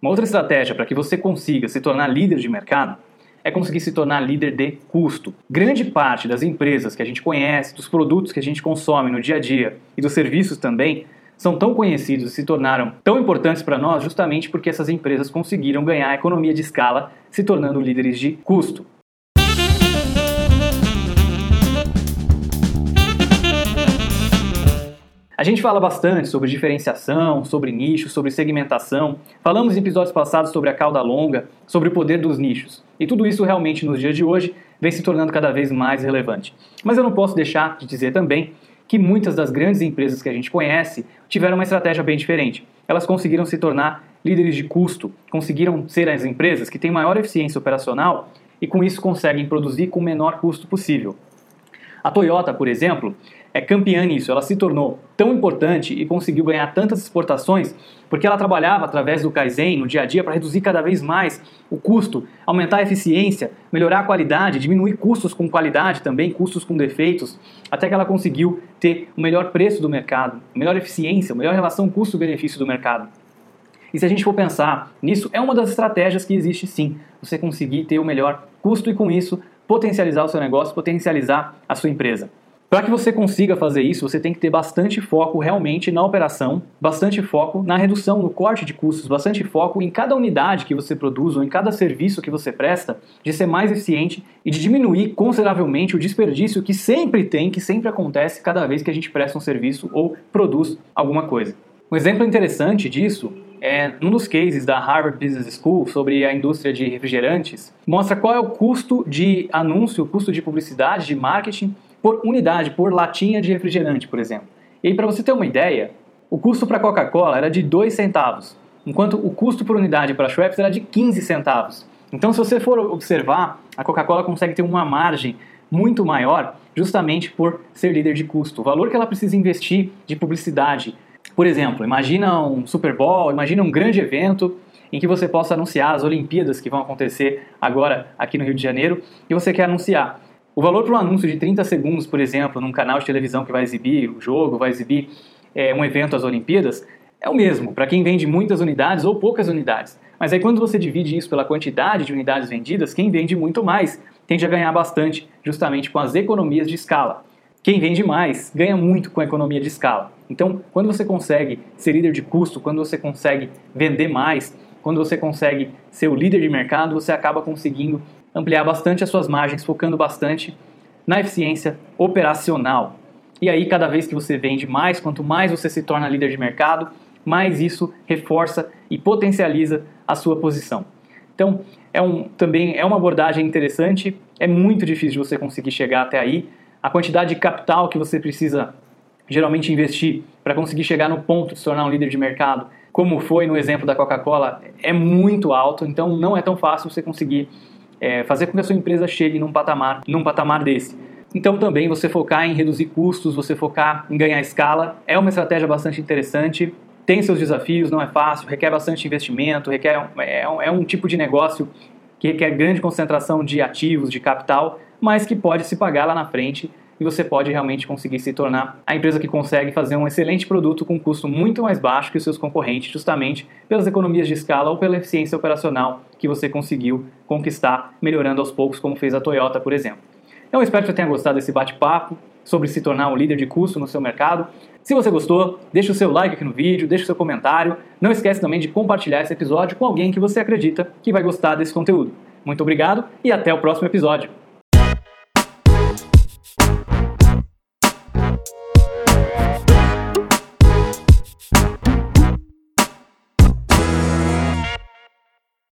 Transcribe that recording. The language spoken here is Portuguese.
Uma outra estratégia para que você consiga se tornar líder de mercado é conseguir se tornar líder de custo. Grande parte das empresas que a gente conhece, dos produtos que a gente consome no dia a dia e dos serviços também, são tão conhecidos e se tornaram tão importantes para nós justamente porque essas empresas conseguiram ganhar economia de escala se tornando líderes de custo. A gente fala bastante sobre diferenciação, sobre nichos, sobre segmentação. Falamos em episódios passados sobre a cauda longa, sobre o poder dos nichos. E tudo isso realmente nos dias de hoje vem se tornando cada vez mais relevante. Mas eu não posso deixar de dizer também que muitas das grandes empresas que a gente conhece tiveram uma estratégia bem diferente. Elas conseguiram se tornar líderes de custo, conseguiram ser as empresas que têm maior eficiência operacional e com isso conseguem produzir com o menor custo possível. A Toyota, por exemplo, é campeã nisso. Ela se tornou tão importante e conseguiu ganhar tantas exportações porque ela trabalhava através do Kaizen no dia a dia para reduzir cada vez mais o custo, aumentar a eficiência, melhorar a qualidade, diminuir custos com qualidade também, custos com defeitos, até que ela conseguiu ter o melhor preço do mercado, melhor eficiência, melhor relação custo-benefício do mercado. E se a gente for pensar nisso, é uma das estratégias que existe sim, você conseguir ter o melhor custo e com isso potencializar o seu negócio, potencializar a sua empresa. Para que você consiga fazer isso, você tem que ter bastante foco realmente na operação, bastante foco na redução, no corte de custos, bastante foco em cada unidade que você produz ou em cada serviço que você presta, de ser mais eficiente e de diminuir consideravelmente o desperdício que sempre tem, que sempre acontece cada vez que a gente presta um serviço ou produz alguma coisa. Um exemplo interessante disso é dos cases da Harvard Business School sobre a indústria de refrigerantes, mostra qual é o custo de anúncio, o custo de publicidade, de marketing por unidade, por latinha de refrigerante, por exemplo. E para você ter uma ideia, o custo para Coca-Cola era de 2 centavos, enquanto o custo por unidade para Schweppes era de 15 centavos. Então, se você for observar, a Coca-Cola consegue ter uma margem muito maior justamente por ser líder de custo. O valor que ela precisa investir de publicidade. Por exemplo, imagina um Super Bowl, imagina um grande evento em que você possa anunciar as Olimpíadas que vão acontecer agora aqui no Rio de Janeiro e você quer anunciar o valor para um anúncio de 30 segundos, por exemplo, num canal de televisão que vai exibir o jogo, vai exibir é, um evento às Olimpíadas, é o mesmo para quem vende muitas unidades ou poucas unidades. Mas aí quando você divide isso pela quantidade de unidades vendidas, quem vende muito mais tende a ganhar bastante, justamente com as economias de escala. Quem vende mais ganha muito com a economia de escala. Então, quando você consegue ser líder de custo, quando você consegue vender mais, quando você consegue ser o líder de mercado, você acaba conseguindo ampliar bastante as suas margens, focando bastante na eficiência operacional. E aí, cada vez que você vende mais, quanto mais você se torna líder de mercado, mais isso reforça e potencializa a sua posição. Então, é um, também é uma abordagem interessante, é muito difícil de você conseguir chegar até aí. A quantidade de capital que você precisa geralmente investir para conseguir chegar no ponto de se tornar um líder de mercado, como foi no exemplo da Coca-Cola, é muito alto, então não é tão fácil você conseguir é, fazer com que a sua empresa chegue num patamar, num patamar desse. Então também você focar em reduzir custos, você focar em ganhar escala, é uma estratégia bastante interessante. Tem seus desafios, não é fácil, requer bastante investimento, requer é, é um tipo de negócio que requer grande concentração de ativos, de capital, mas que pode se pagar lá na frente e você pode realmente conseguir se tornar a empresa que consegue fazer um excelente produto com um custo muito mais baixo que os seus concorrentes, justamente pelas economias de escala ou pela eficiência operacional que você conseguiu conquistar, melhorando aos poucos, como fez a Toyota, por exemplo. Eu espero que você tenha gostado desse bate-papo sobre se tornar um líder de custo no seu mercado. Se você gostou, deixe o seu like aqui no vídeo, deixe o seu comentário. Não esquece também de compartilhar esse episódio com alguém que você acredita que vai gostar desse conteúdo. Muito obrigado e até o próximo episódio.